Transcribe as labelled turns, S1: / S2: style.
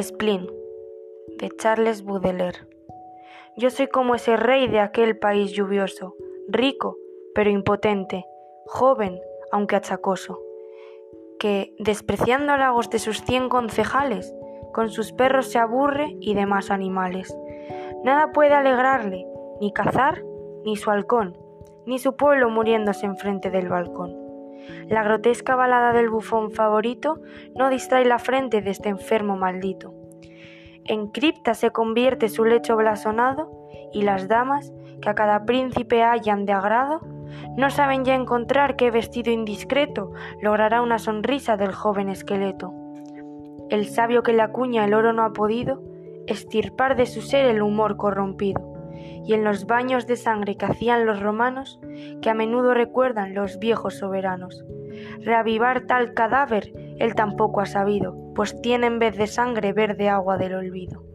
S1: Spleen, de Charles Baudelaire. Yo soy como ese rey de aquel país lluvioso, rico, pero impotente, joven, aunque achacoso, que, despreciando halagos de sus cien concejales, con sus perros se aburre y demás animales. Nada puede alegrarle, ni cazar, ni su halcón, ni su pueblo muriéndose enfrente del balcón. La grotesca balada del bufón favorito no distrae la frente de este enfermo maldito. En cripta se convierte su lecho blasonado y las damas, que a cada príncipe hallan de agrado, no saben ya encontrar qué vestido indiscreto logrará una sonrisa del joven esqueleto. El sabio que le acuña el oro no ha podido estirpar de su ser el humor corrompido y en los baños de sangre que hacían los romanos, que a menudo recuerdan los viejos soberanos. Reavivar tal cadáver él tampoco ha sabido, pues tiene en vez de sangre verde agua del olvido.